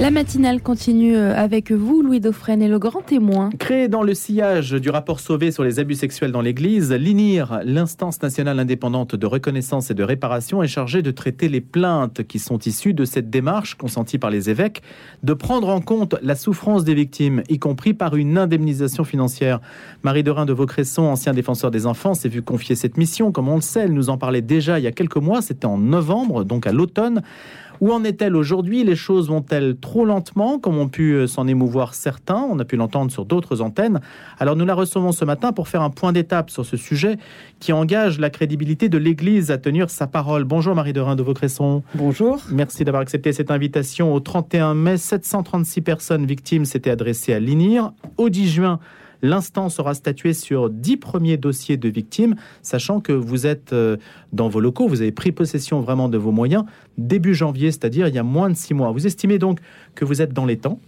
La matinale continue euh, avec vous, Louis Dauphren, et le grand témoin. Créé dans le sillage du rapport Sauvé sur les abus sexuels dans l'Église, l'INIR, l'instance nationale indépendante de reconnaissance et de réparation, est chargée de traiter les plaintes qui sont issues de cette démarche consentie par les évêques, de prendre en compte la souffrance des victimes, y compris par une indemnisation financière. Marie Dorin de Vaucresson, ancien défenseur des enfants, s'est vu confier cette mission. Comme on le sait, elle nous en parlait déjà il y a quelques mois, c'était en novembre, donc à l'automne. Où en est-elle aujourd'hui? Les choses vont-elles trop lentement, comme ont pu euh, s'en émouvoir certains? On a pu l'entendre sur d'autres antennes. Alors nous la recevons ce matin pour faire un point d'étape sur ce sujet qui engage la crédibilité de l'Église à tenir sa parole. Bonjour Marie de Rhin de Vaucresson. Bonjour. Merci d'avoir accepté cette invitation. Au 31 mai, 736 personnes victimes s'étaient adressées à l'INIR. Au 10 juin, L'instant sera statué sur dix premiers dossiers de victimes, sachant que vous êtes euh, dans vos locaux, vous avez pris possession vraiment de vos moyens début janvier, c'est-à-dire il y a moins de six mois. Vous estimez donc que vous êtes dans les temps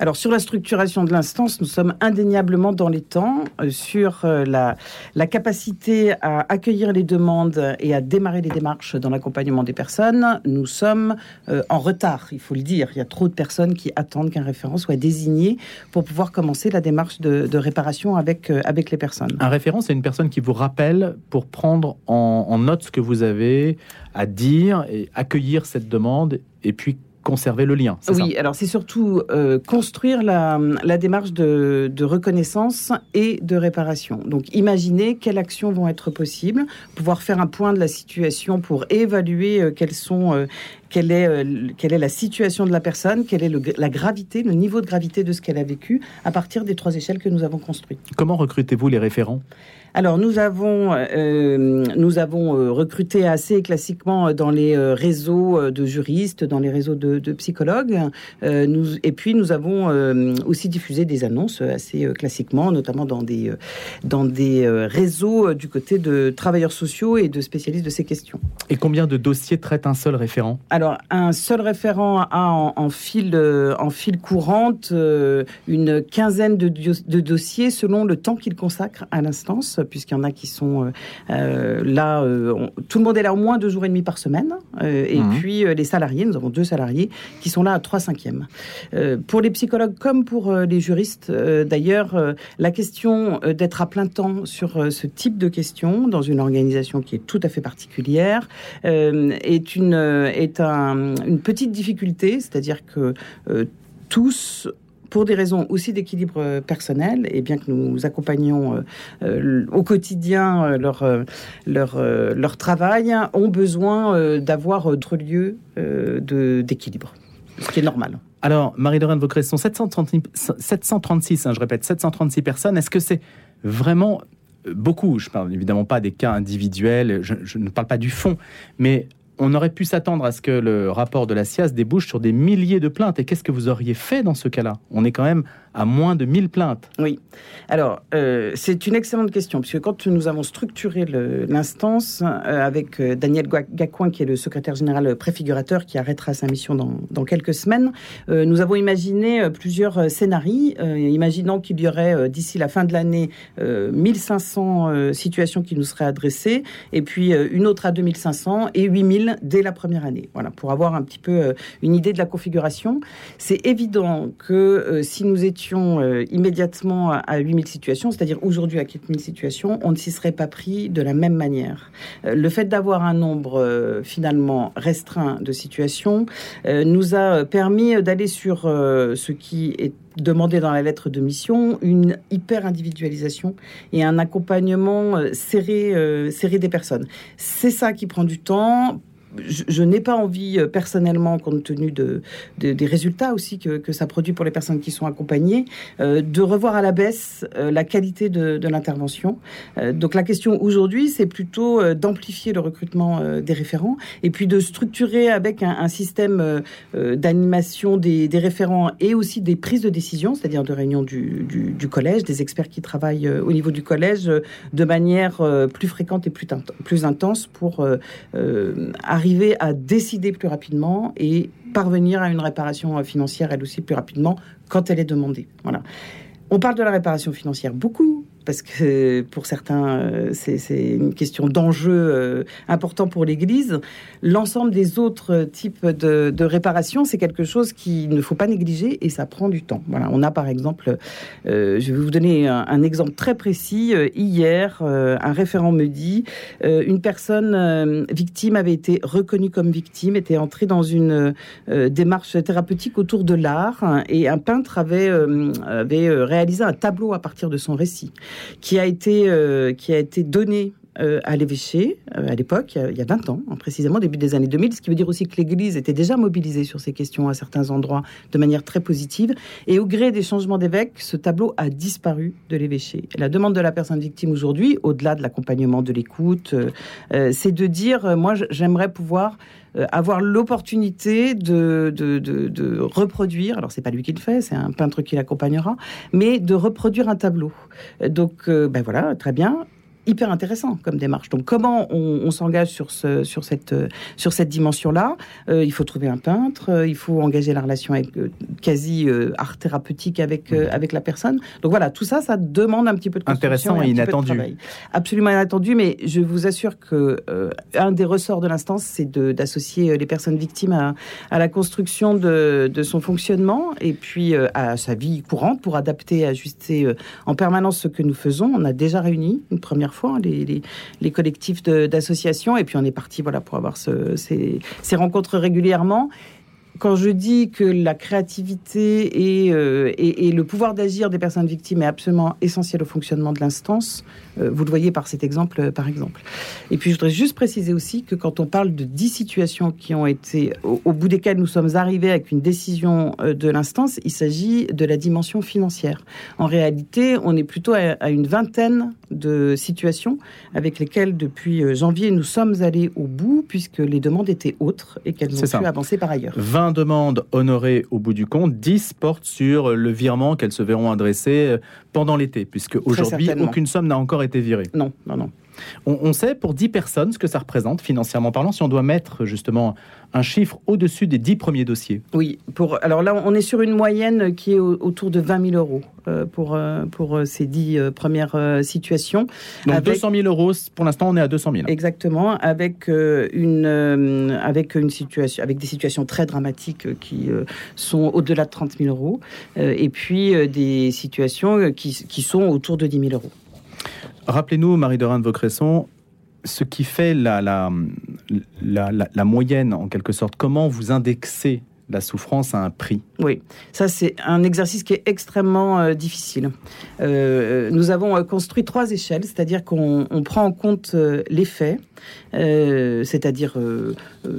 alors sur la structuration de l'instance, nous sommes indéniablement dans les temps euh, sur euh, la, capacité à accueillir les demandes et à démarrer les démarches dans l'accompagnement des personnes. Nous sommes euh, en retard, il faut le dire. Il y a trop de personnes qui attendent qu'un référent soit désigné pour pouvoir commencer la démarche de, de réparation avec, avec les personnes. Un référent, c'est une personne qui vous rappelle pour prendre en, en note ce que vous avez à dire et accueillir cette demande et puis conserver le lien. Oui, alors c'est surtout euh, construire la, démarche de, reconnaissance et de réparation. Donc imaginer quelles actions vont être possibles, pouvoir faire un point de la situation pour évaluer euh, quelles sont, euh, quelle, est, quelle est la situation de la personne, quelle est la gravité, le niveau de gravité de ce qu'elle a vécu à partir des trois échelles que nous avons construites. Comment recrutez-vous les référents? Alors nous avons euh, nous avons euh, recruté assez classiquement dans les euh, réseaux de juristes, dans les réseaux de, de psychologues. nous, et puis nous avons aussi diffusé des annonces assez classiquement, notamment dans des dans des réseaux du côté de travailleurs sociaux et de spécialistes de ces questions. Et combien de dossiers traite un seul référent? Alors un seul référent a en, en fil en fil courante une quinzaine de, de dossiers selon le temps qu'il consacre à l'instance puisqu'il y en a qui sont euh, euh, là, euh, tout le monde est là au moins deux jours et demi par semaine, et mhm. puis les salariés, nous avons deux salariés qui sont là à trois cinquièmes. pour les psychologues comme pour les juristes, d'ailleurs, la question d'être à plein temps sur ce type de questions dans une organisation qui est tout à fait particulière est une est une petite difficulté, c'est-à-dire que tous pour des raisons aussi d'équilibre euh, personnel, et bien que nous accompagnons euh, euh, au quotidien leur, leur, leur travail, ont besoin d'avoir d'autres lieux d'équilibre, ce qui est normal. Alors, Marie-Lorraine Vaucresson, 736, 736 je répète, 736 personnes, est-ce que c'est vraiment beaucoup? Je parle évidemment pas des cas individuels, je, je ne parle pas du fond, mais on aurait pu s'attendre à ce que le rapport de la SIAS débouche sur des milliers de plaintes. Et qu'est-ce que vous auriez fait dans ce cas-là? On est quand même à moins de 1000 plaintes. Oui. Alors, euh, c'est une excellente question, puisque quand nous avons structuré l'instance euh, avec euh, Daniel Gacouin, qui est le secrétaire général préfigurateur, qui arrêtera sa mission dans, quelques semaines, nous avons imaginé plusieurs scénarios, imaginant qu'il y aurait d'ici la fin de l'année 1500 situations qui nous seraient adressées, et puis une autre à 2500 et 8000 dès la première année. Voilà, pour avoir un petit peu une idée de la configuration. C'est évident que si nous étions euh, immédiatement à 8000 situations, c'est-à-dire aujourd'hui à 4000 situations, on ne s'y serait pas pris de la même manière. Euh, le fait d'avoir un nombre euh, finalement restreint de situations nous a permis d'aller sur ce qui est demandé dans la lettre de mission, une hyper individualisation et un accompagnement serré, serré des personnes. C'est ça qui prend du temps je, n'ai pas envie euh, personnellement, compte tenu de, des résultats aussi que, ça produit pour les personnes qui sont accompagnées, euh, de revoir à la baisse euh, la qualité de, l'intervention. donc la question aujourd'hui, c'est plutôt d'amplifier le recrutement des référents et puis de structurer avec un, système d'animation des, référents et aussi des prises de décision, c'est-à-dire de réunions du, du, collège, des experts qui travaillent au niveau du collège de manière plus fréquente et plus, plus intense pour arriver arriver à décider plus rapidement et parvenir à une réparation financière, elle aussi, plus rapidement quand elle est demandée. Voilà. On parle de la réparation financière beaucoup, parce que pour certains, euh, c'est une question d'enjeu euh, important pour l'Église. L'ensemble des autres types de, de réparation, c'est quelque chose qu'il ne faut pas négliger et ça prend du temps. Voilà, on a par exemple, euh, je vais vous donner un, exemple très précis. Hier, un référent me dit, une personne victime avait été reconnue comme victime, était entrée dans une démarche thérapeutique autour de l'art et un peintre avait réalisé un tableau à partir de son récit qui a été, euh, qui a été donné euh, à l'évêché euh, à l'époque, il y a 20 ans, hein, précisément, début des années 2000, ce qui veut dire aussi que l'Église était déjà mobilisée sur ces questions à certains endroits de manière très positive. Et au gré des changements d'évêque, ce tableau a disparu de l'évêché. La demande de la personne victime aujourd'hui, au-delà de l'accompagnement de l'écoute, c'est de dire, moi j'aimerais pouvoir avoir l'opportunité de, de, de, de, reproduire, alors c'est pas lui qui le fait, c'est un peintre qui l'accompagnera, mais de reproduire un tableau. Donc, ben voilà, très bien hyper intéressant comme démarche. Donc comment on, s'engage sur, ce, sur cette, sur cette dimension-là? Euh, Il faut trouver un peintre, euh, il faut engager la relation avec, euh, quasi art thérapeutique avec, avec la personne. Donc voilà, tout ça, ça demande un petit peu de Intéressant et, inattendu. Absolument inattendu, mais je vous assure que un des ressorts de l'instance, c'est d'associer les personnes victimes à, à la construction de, de, son fonctionnement et puis à sa vie courante pour adapter, ajuster en permanence ce que nous faisons. On a déjà réuni une première fois, les, collectifs d'associations. Et puis on est parti voilà, pour avoir ces rencontres régulièrement quand je dis que la créativité euh, et, et, le pouvoir d'agir des personnes victimes est absolument essentiel au fonctionnement de l'instance, euh, vous le voyez par cet exemple, euh, par exemple. Et puis je voudrais juste préciser aussi que quand on parle de dix situations qui ont été, au, bout desquelles nous sommes arrivés avec une décision de l'instance, il s'agit de la dimension financière. En réalité, on est plutôt à, une vingtaine de situations avec lesquelles, depuis janvier, nous sommes allés au bout, puisque les demandes étaient autres et qu'elles n'ont pu avancer par ailleurs demandes honorées au bout du compte, 10 portent sur le virement qu'elles se verront adresser euh, pendant l'été, puisque aujourd'hui, aucune somme n'a encore été virée. Non, non, non. On, sait pour 10 personnes ce que ça représente financièrement parlant, si on doit mettre justement un chiffre au-dessus des 10 premiers dossiers. Oui, pour, alors là, on est sur une moyenne qui est autour de 20 000 euros euh, pour, euh, pour euh, ces 10 premières situations. Donc 200 000 euros, pour l'instant, on est à 200 000. Exactement, avec, une, avec, une situation, avec des situations très dramatiques qui sont au-delà de 30 000 euros, et puis des situations qui, qui sont autour de 10 000 euros. Rappelez-nous, Marie-Dorin de Vaucresson, ce qui fait la, la, la, moyenne, en quelque sorte. Comment vous indexez la souffrance à un prix? Oui, ça c'est un exercice qui est extrêmement euh, difficile. Euh, nous avons euh, construit trois échelles, c'est-à-dire qu'on prend en compte les faits, c'est-à-dire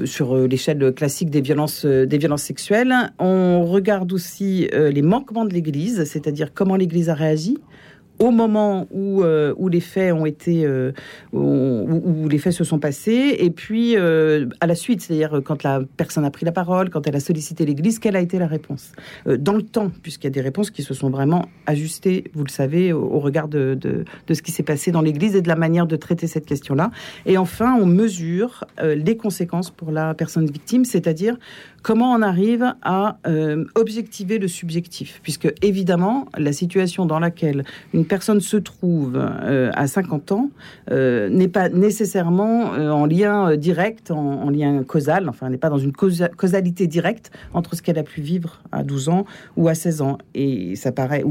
sur l'échelle classique des violences, des violences sexuelles. On regarde aussi les manquements de l'Église, c'est-à-dire comment l'Église a réagi au moment où, euh, où les faits ont été euh, où, les faits se sont passés. Et puis euh, à la suite c'est-à-dire quand la personne a pris la parole quand elle a sollicité l'église quelle a été la réponse? Dans le temps puisqu'il y a des réponses qui se sont vraiment ajustées vous le savez au, regard de, de, de, ce qui s'est passé dans l'église et de la manière de traiter cette question là et enfin on mesure les conséquences pour la personne victime c'est-à-dire comment on arrive à objectiver le subjectif puisque évidemment la situation dans laquelle une personne se trouve euh, à 50 ans euh, n'est pas nécessairement euh, en lien direct, en, lien causal, enfin n'est pas dans une causalité directe entre ce qu'elle a pu vivre à 12 ans ou à 16 ans. Et ça paraît,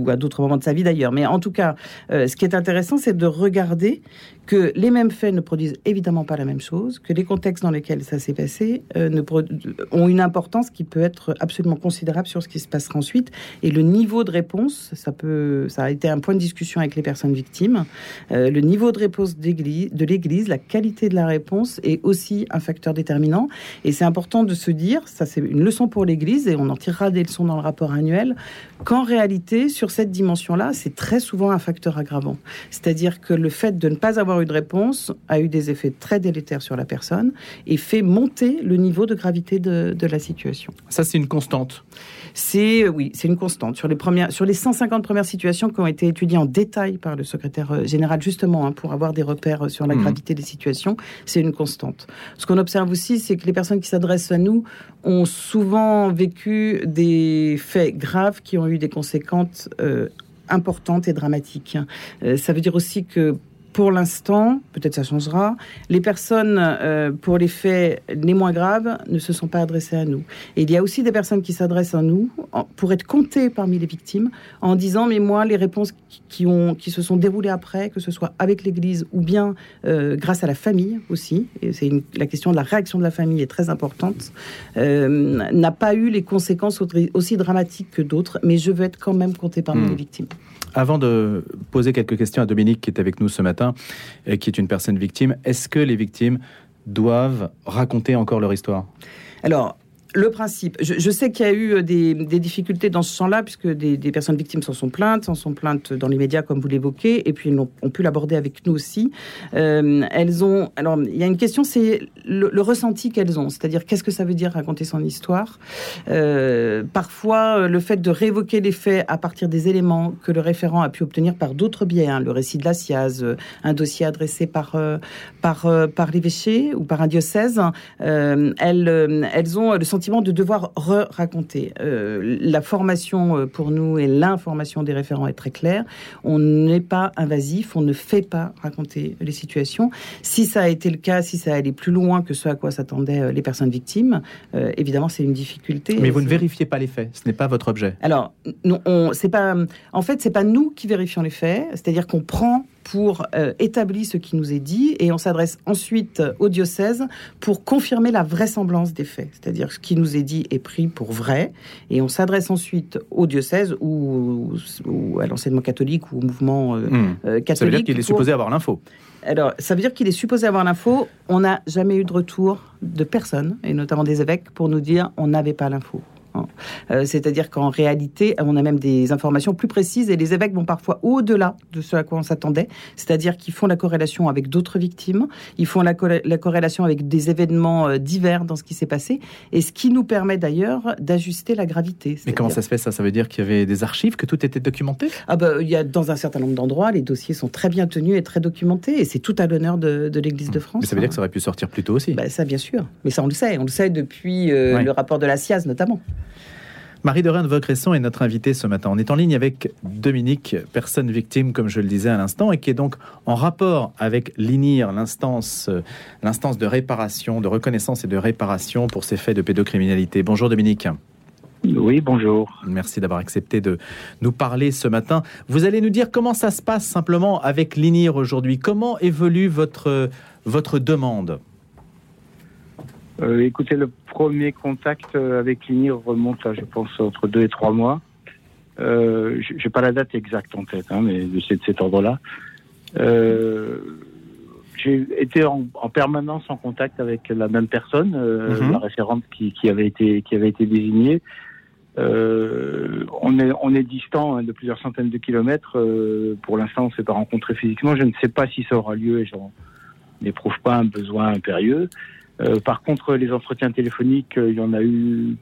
ou à d'autres moments de sa vie d'ailleurs. Mais en tout cas, ce qui est intéressant, c'est de regarder que les mêmes faits ne produisent évidemment pas la même chose, que les contextes dans lesquels ça s'est passé ne ont une importance qui peut être absolument considérable sur ce qui se passera ensuite. Et le niveau de réponse, ça peut ça a été un point de discussion avec les personnes victimes. Euh, le niveau de réponse de l'Église, la qualité de la réponse est aussi un facteur déterminant. Et c'est important de se dire, ça c'est une leçon pour l'Église, et on en tirera des leçons dans le rapport annuel, qu'en réalité, sur cette dimension-là, c'est très souvent un facteur aggravant. C'est-à-dire que le fait de ne pas avoir eu de réponse a eu des effets très délétères sur la personne et fait monter le niveau de gravité de, de la situation. Ça, c'est une constante. C'est oui, c'est une constante sur les premières, sur les 150 premières situations qui ont été étudiées en détail par le secrétaire euh, général justement hein, pour avoir des repères euh, sur la mmh. gravité des situations. C'est une constante. Ce qu'on observe aussi, c'est que les personnes qui s'adressent à nous ont souvent vécu des faits graves qui ont eu des conséquences euh, importante et dramatique. ça veut dire aussi que pour l'instant, peut-être ça changera, les personnes euh, pour les faits les moins graves ne se sont pas adressées à nous. Et il y a aussi des personnes qui s'adressent à nous pour être comptées parmi les victimes en disant mais moi les réponses qui, ont, qui se sont déroulées après, que ce soit avec l'Église ou bien euh, grâce à la famille aussi, et c'est la question de la réaction de la famille est très importante, euh, n'a pas eu les conséquences aussi dramatiques que d'autres, mais je veux être quand même comptée parmi hmm. les victimes. Avant de poser quelques questions à Dominique qui est avec nous ce matin, et qui est une personne victime, est-ce que les victimes doivent raconter encore leur histoire? Alors, le principe, je, sais qu'il y a eu euh, des, difficultés dans ce sens-là, puisque des, personnes victimes s'en sont plaintes, s'en sont plaintes dans les médias, comme vous l'évoquez, et puis elles ont, pu l'aborder avec nous aussi. Euh, elles ont. Alors, il y a une question, c'est le, ressenti qu'elles ont, c'est-à-dire qu'est-ce que ça veut dire raconter son histoire? Euh, parfois, le fait de réévoquer les faits à partir des éléments que le référent a pu obtenir par d'autres biais, hein, le récit de la SIAZ, un dossier adressé par, par, par l'évêché ou par un diocèse, elles, elles ont le sentiment de devoir re-raconter. Euh, la formation euh, pour nous et l'information des référents est très claire. On n'est pas invasif, on ne fait pas raconter les situations. Si ça a été le cas, si ça allait plus loin que ce à quoi s'attendaient euh, les personnes victimes, évidemment c'est une difficulté. Mais vous ne vérifiez pas les faits, ce n'est pas votre objet. Alors, non, on, c'est pas. En fait, c'est pas nous qui vérifions les faits. C'est-à-dire qu'on prend pour euh, établir ce qui nous est dit et on s'adresse ensuite au diocèse pour confirmer la vraisemblance des faits, c'est-à-dire ce qui nous est dit est pris pour vrai et on s'adresse ensuite au diocèse ou, à l'enseignement catholique ou au mouvement catholique. Euh, hmm. euh, ça veut dire qu'il est supposé avoir l'info. Alors, ça veut dire qu'il est supposé avoir l'info. On n'a jamais eu de retour de personne, et notamment des évêques, pour nous dire on n'avait pas l'info. Hein. Euh, c'est-à-dire qu'en réalité, on a même des informations plus précises et les évêques vont parfois au-delà de ce à quoi on s'attendait. C'est-à-dire qu'ils font la corrélation avec d'autres victimes, ils font la, corrélation avec des événements euh, divers dans ce qui s'est passé, et ce qui nous permet d'ailleurs d'ajuster la gravité. Mais comment ça se fait ça? Ça veut dire qu'il y avait des archives, que tout était documenté? Ah bah, il y a dans un certain nombre d'endroits, les dossiers sont très bien tenus et très documentés, et c'est tout à l'honneur de, l'Église de France. Mais ça veut dire que ça aurait pu sortir plus tôt aussi bah, Ça, bien sûr. Mais ça, on le sait. On le sait depuis euh, le rapport de la SIAZ notamment. Marie de Vaucresson est notre invitée ce matin. On est en ligne avec Dominique, personne victime, comme je le disais à l'instant, et qui est donc en rapport avec l'INIR, l'instance, euh, l'instance de réparation, de reconnaissance et de réparation pour ces faits de pédocriminalité. Bonjour Dominique. Oui, bonjour. Merci d'avoir accepté de nous parler ce matin. Vous allez nous dire comment ça se passe simplement avec l'INIR aujourd'hui. Comment évolue votre, votre demande? Euh, écoutez, le premier contact euh, avec l'INIR remonte à, je pense, entre deux et trois mois. Euh, je n'ai pas la date exacte en tête, hein, mais de cet, ordre-là. Euh, j'ai été en, permanence en contact avec la même personne, mhm. la référente qui, qui, avait été qui avait été désignée. on est on est distant hein, de plusieurs centaines de kilomètres. pour l'instant, on s'est pas rencontré physiquement. Je ne sais pas si ça aura lieu et j'en n'éprouve pas un besoin impérieux. Euh, par contre, les entretiens téléphoniques, euh, il y en a eu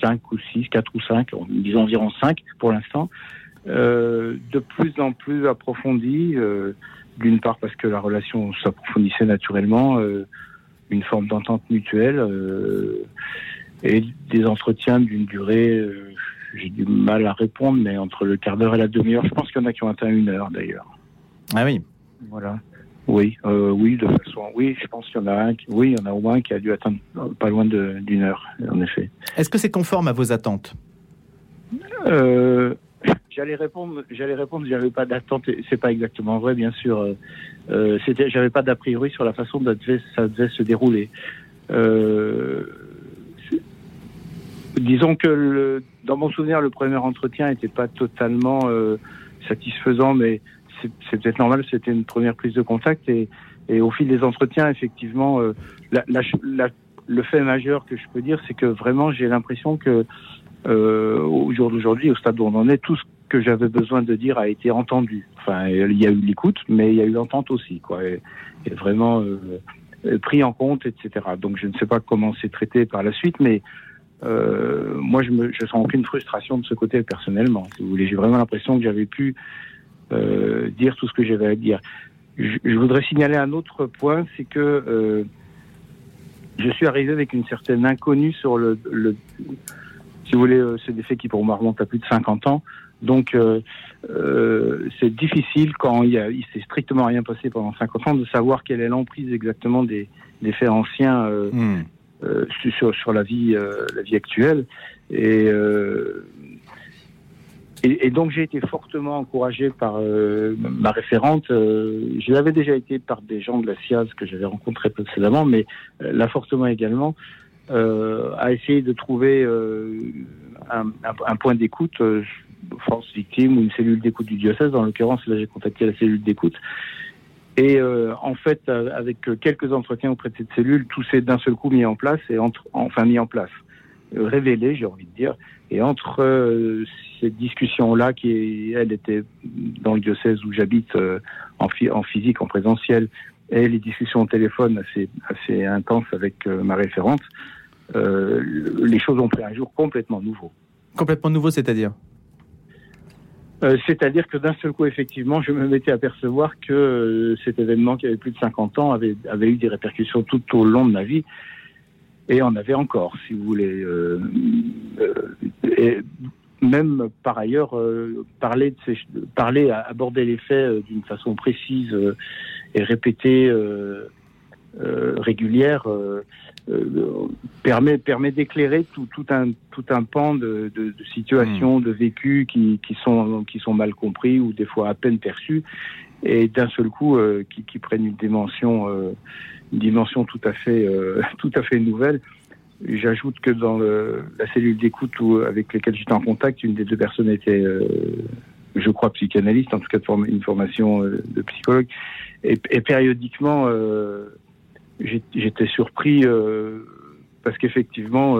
5 ou 6, 4 ou 5, disons environ 5 pour l'instant, euh, de plus en plus approfondis, d'une part parce que la relation s'approfondissait naturellement, une forme d'entente mutuelle, et des entretiens d'une durée, j'ai du mal à répondre, mais entre le quart d'heure et la demi-heure, je pense qu'il y en a qui ont atteint une heure d'ailleurs. Ah oui. Voilà. Oui, euh, oui, de façon, oui, je pense qu'il y en a un, qui, oui, il y en a au moins qui a dû attendre pas loin d'une heure, en effet. Est-ce que c'est conforme à vos attentes? Euh, J'allais répondre, j'allais répondre, j'avais pas d'attente, c'est pas exactement vrai, bien sûr. Euh, euh c'était, j'avais pas d'a priori sur la façon dont ça devait se dérouler. Euh, disons que le, dans mon souvenir, le premier entretien n'était pas totalement euh, satisfaisant, mais c'est peut-être normal, c'était une première prise de contact et, au fil des entretiens, effectivement, euh, le fait majeur que je peux dire, c'est que vraiment j'ai l'impression que euh, au jour d'aujourd'hui, au stade où on en est, tout ce que j'avais besoin de dire a été entendu. Enfin, il y a eu l'écoute, mais il y a eu l'entente aussi, quoi, et, vraiment euh, pris en compte, etc. Donc je ne sais pas comment c'est traité par la suite, mais moi je je sens aucune frustration de ce côté personnellement. J'ai vraiment l'impression que j'avais pu euh, dire tout ce que j'avais à dire. Je, voudrais signaler un autre point, c'est que euh, je suis arrivé avec une certaine inconnue sur le, si vous voulez, c'est des faits qui pour moi remontent à plus de 50 ans. Donc, c'est difficile quand il, il s'est strictement rien passé pendant 50 ans de savoir quelle est l'emprise exactement des, des faits anciens hmm. sur, sur la vie, la vie actuelle. Et et, donc j'ai été fortement encouragé par euh, ma référente. Euh, je l'avais déjà été par des gens de la SIAZ que j'avais rencontrés précédemment, mais euh, là fortement également, à essayer de trouver un, point d'écoute, force victime ou une cellule d'écoute du diocèse. Dans l'occurrence, là j'ai contacté la cellule d'écoute. Et en fait, avec quelques entretiens auprès de cette cellule, tout s'est d'un seul coup mis en place et enfin mis en place, révélé, j'ai envie de dire. Et entre euh, cette discussion-là, qui elle était dans le diocèse où j'habite euh, en, en, physique, en présentiel, et les discussions au téléphone assez, assez intenses avec euh, ma référente, les choses ont pris un jour complètement nouveau. Complètement nouveau, c'est-à-dire? C'est-à-dire que d'un seul coup, effectivement, je me mettais à percevoir que cet événement qui avait plus de 50 ans avait, avait eu des répercussions tout au long de ma vie et on avait encore, si vous voulez. Euh, euh, et même par ailleurs, euh, parler, de ces, parler, aborder les faits d'une façon précise et répétée, régulière, permet, permet d'éclairer tout, tout, un, tout un pan de, de, de situations, mmh. de vécus qui, qui, sont, qui sont mal compris ou des fois à peine perçus, et d'un seul coup qui, qui, prennent une dimension une dimension tout à fait, euh, tout à fait nouvelle. J'ajoute que dans la cellule d'écoute avec lesquelles j'étais en contact, une des deux personnes était, euh, je crois, psychanalyste, en tout cas de une formation euh, de psychologue. Et, périodiquement, j'étais surpris parce qu'effectivement,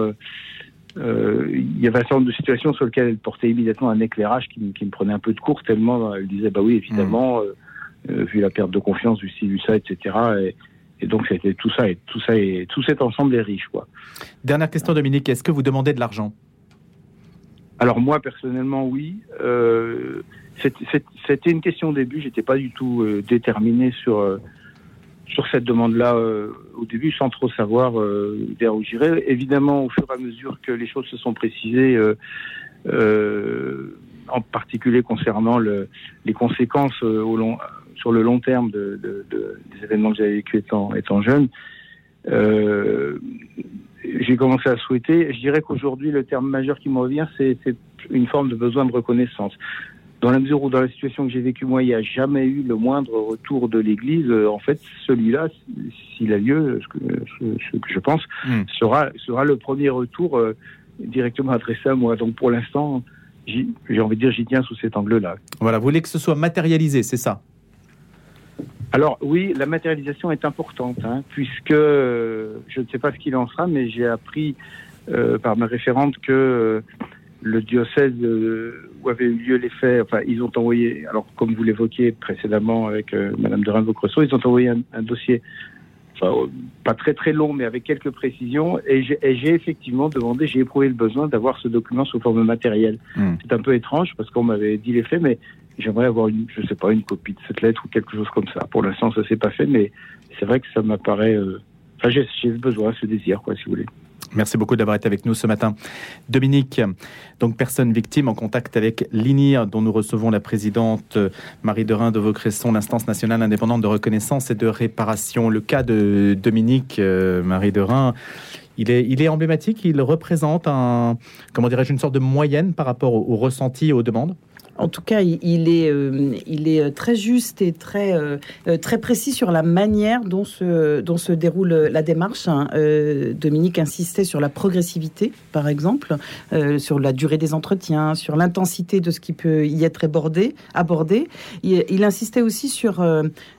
il y avait un certain nombre de situations sur lesquelles elle portait immédiatement un éclairage qui, me prenait un peu de cours, tellement elle disait, bah oui, évidemment, mmh. vu la perte de confiance, vu ci, vu ça, etc. Et, et donc c'était tout ça et tout ça et tout cet ensemble est riche quoi. Dernière question Dominique, est-ce que vous demandez de l'argent? Alors moi personnellement oui. Euh, c'était une question au début, j'étais pas du tout euh, déterminé sur euh, sur cette demande-là au début, sans trop savoir vers où j'irais. Évidemment, au fur et à mesure que les choses se sont précisées, en particulier concernant le, les conséquences au long sur le long terme de, des événements que j'avais vécu étant, étant jeune, euh, j'ai commencé à souhaiter. Je dirais qu'aujourd'hui, le terme majeur qui me revient, c'est une forme de besoin de reconnaissance. Dans la mesure où, dans la situation que j'ai vécue, moi, il n'y a jamais eu le moindre retour de l'Église. En fait, celui-là, s'il a lieu, ce que, je pense, hmm. sera, sera le premier retour euh, directement adressé à moi. Donc, pour l'instant, j'ai envie de dire, j'y tiens sous cet angle-là. Voilà, vous voulez que ce soit matérialisé, c'est ça? Alors oui, la matérialisation est importante, hein, puisque euh, je ne sais pas ce qu'il en sera, mais j'ai appris euh, par ma référente que euh, le diocèse où avaient eu lieu les faits, enfin ils ont envoyé, alors comme vous l'évoquiez précédemment avec Madame de Rimbaud-Creusot, ils ont envoyé un, dossier, enfin, pas très très long, mais avec quelques précisions, et j'ai effectivement demandé, j'ai éprouvé le besoin d'avoir ce document sous forme matérielle. Hmm. C'est un peu étrange parce qu'on m'avait dit les faits, mais j'aimerais avoir une, je sais pas, une copie de cette lettre ou quelque chose comme ça. Pour l'instant, ça s'est pas fait, mais c'est vrai que ça m'apparaît. Euh... Enfin, j'ai besoin, ce désir, quoi, si vous voulez. Merci beaucoup d'avoir été avec nous ce matin. Dominique, donc personne victime en contact avec l'INIR, dont nous recevons la présidente Marie Derain de Vaucresson, l'instance nationale indépendante de reconnaissance et de réparation. Le cas de Dominique, euh, Marie Derain, il est, il est emblématique, il représente un, comment dirais-je, une sorte de moyenne par rapport aux au ressentis et aux demandes? En tout cas, il est, euh, est très juste et très, euh, euh, très précis sur la manière dont se, déroule la démarche. Hein. Dominique insistait sur la progressivité, par exemple, sur la durée des entretiens, sur l'intensité de ce qui peut y être abordé. Il, insistait aussi sur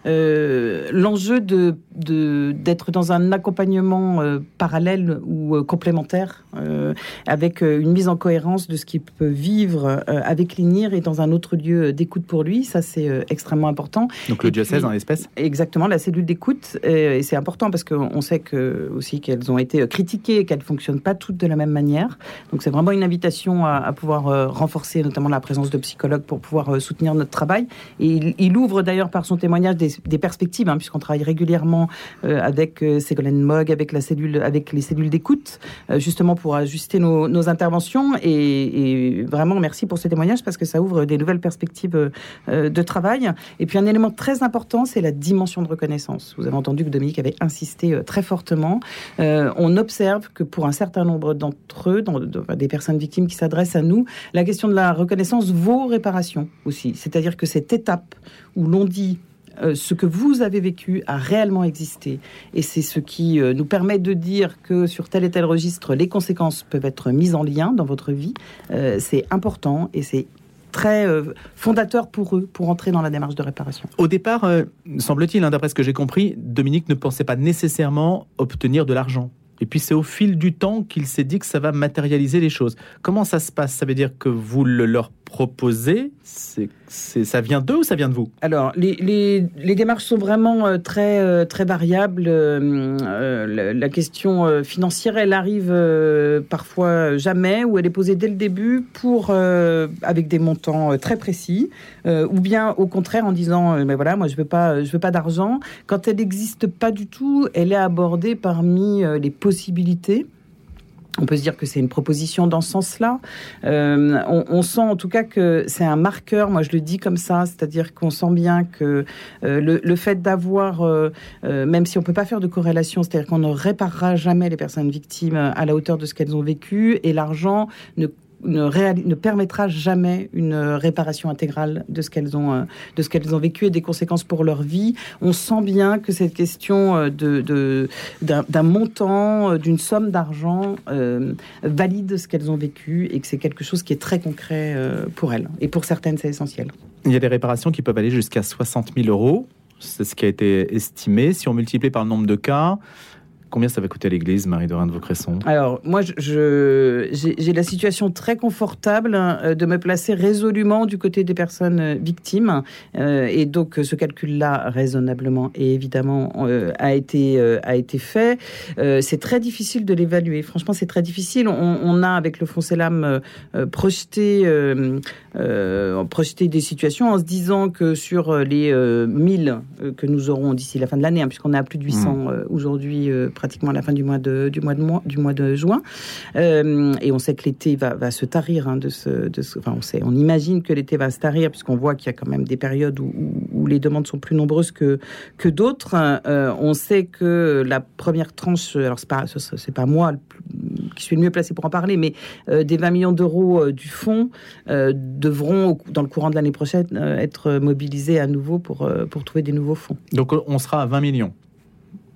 l'enjeu d'être dans un accompagnement parallèle ou complémentaire, avec une mise en cohérence de ce qui peut vivre avec l'INIR dans un autre lieu d'écoute pour lui. Ça, c'est extrêmement important. Donc le diocèse en l'espèce? Exactement, la cellule d'écoute. Et c'est important parce qu'on sait que, aussi qu'elles ont été critiquées et qu'elles ne fonctionnent pas toutes de la même manière. Donc c'est vraiment une invitation à, pouvoir renforcer notamment la présence de psychologues pour pouvoir soutenir notre travail. Et il, ouvre d'ailleurs par son témoignage des, perspectives, hein, puisqu'on travaille régulièrement avec Ségolène Mogg, avec, la cellule, avec les cellules d'écoute, justement pour ajuster nos, interventions. Et, vraiment, merci pour ce témoignage parce que ça ouvre des nouvelles perspectives euh, de travail. Et puis un élément très important, c'est la dimension de reconnaissance. Vous avez entendu que Dominique avait insisté euh, très fortement. Euh, on observe que pour un certain nombre d'entre eux, des personnes victimes qui s'adressent à nous, la question de la reconnaissance vaut réparation aussi. C'est-à-dire que cette étape où l'on dit euh, ce que vous avez vécu a réellement existé. Et c'est ce qui euh, nous permet de dire que sur tel et tel registre, les conséquences peuvent être mises en lien dans votre vie. Euh, c'est important et c'est très fondateur pour eux pour entrer dans la démarche de réparation. Au départ, semble-t-il, hein, d'après ce que j'ai compris, Dominique ne pensait pas nécessairement obtenir de l'argent. Et puis c'est au fil du temps qu'il s'est dit que ça va matérialiser les choses. Comment ça se passe? Ça veut dire que vous le leur proposez c'est, Ça vient d'eux ou ça vient de vous? Alors, les, les, démarches sont vraiment euh, très, euh, très variables. Euh, la, question financière, elle arrive parfois jamais, ou elle est posée dès le début pour, avec des montants très précis, ou bien au contraire en disant, mais voilà, moi je veux pas, veux pas d'argent. Quand elle n'existe pas du tout, elle est abordée parmi les possibilités. On peut se dire que c'est une proposition dans ce sens-là. Euh, on, sent en tout cas que c'est un marqueur, moi je le dis comme ça, c'est-à-dire qu'on sent bien que euh, le, fait d'avoir, euh, même si on peut pas faire de corrélation, c'est-à-dire qu'on ne réparera jamais les personnes victimes à la hauteur de ce qu'elles ont vécu, et l'argent ne ne, permettra jamais une réparation intégrale de ce qu'elles ont, euh, ont vécu et des conséquences pour leur vie. On sent bien que cette question euh, d'un, montant, euh, d'une somme d'argent valide ce qu'elles ont vécu et que c'est quelque chose qui est très concret pour elles. Et pour certaines, c'est essentiel. Il y a des réparations qui peuvent aller jusqu'à 60 000 euros. C'est ce qui a été estimé. Si on multiplie par le nombre de cas, Combien ça va coûter à l'Église, Marie-Dorine de Vaucresson? Alors, moi, je, j'ai la situation très confortable euh, de me placer résolument du côté des personnes euh, victimes. Euh, et donc, ce calcul-là, raisonnablement et évidemment, a, été, a été fait. c'est très difficile de l'évaluer. Franchement, c'est très difficile. On, a, avec le Fonds Selam, projeté, projeté des situations en se disant que sur les 1000 que nous aurons d'ici la fin de l'année, hein, puisqu'on est à plus de 800 mmh. aujourd'hui, pratiquement à la fin du mois de, du mois de, mois, du mois de juin. Euh, et on sait que l'été va, va, se tarir. Hein, de ce, de ce, enfin, on, sait, on imagine que l'été va se tarir, puisqu'on voit qu'il y a quand même des périodes où, les demandes sont plus nombreuses que, que d'autres. Euh, on sait que la première tranche, alors c'est pas, c'est pas moi qui suis le mieux placé pour en parler, mais euh, des 20 millions d'euros du fonds devront, dans le courant de l'année prochaine, être mobilisés à nouveau pour, pour trouver des nouveaux fonds. Donc on sera à 20 millions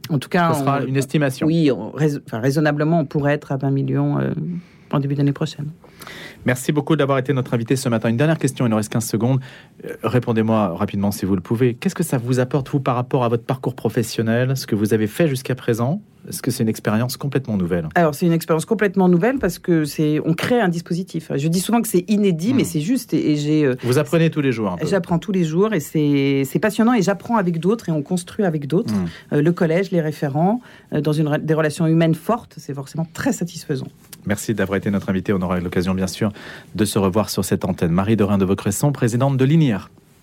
en tout cas, ce sera une estimation. Oui, raisonnablement, on pourrait être à 20 millions euh, en début d'année prochaine. Merci beaucoup d'avoir été notre invité ce matin. Une dernière question, il nous reste 15 secondes. Euh, répondez-moi rapidement si vous le pouvez. Qu'est-ce que ça vous apporte, vous, par rapport à votre parcours professionnel, ce que vous avez fait jusqu'à présent? Est-ce que c'est une expérience complètement nouvelle? Alors, c'est une expérience complètement nouvelle parce que c'est, on crée un dispositif. Je dis souvent que c'est inédit, mais hmm. c'est juste. Et, j'ai. Euh, vous apprenez tous les jours. J'apprends tous les jours et c'est, passionnant et j'apprends avec d'autres et on construit avec d'autres. Hmm. Euh, le collège, les référents, dans une, des relations humaines fortes, c'est forcément très satisfaisant. Merci d'avoir été notre invité. On aura l'occasion, bien sûr, de se revoir sur cette antenne. Marie Dorin de Vaucresson, présidente de l'INIR.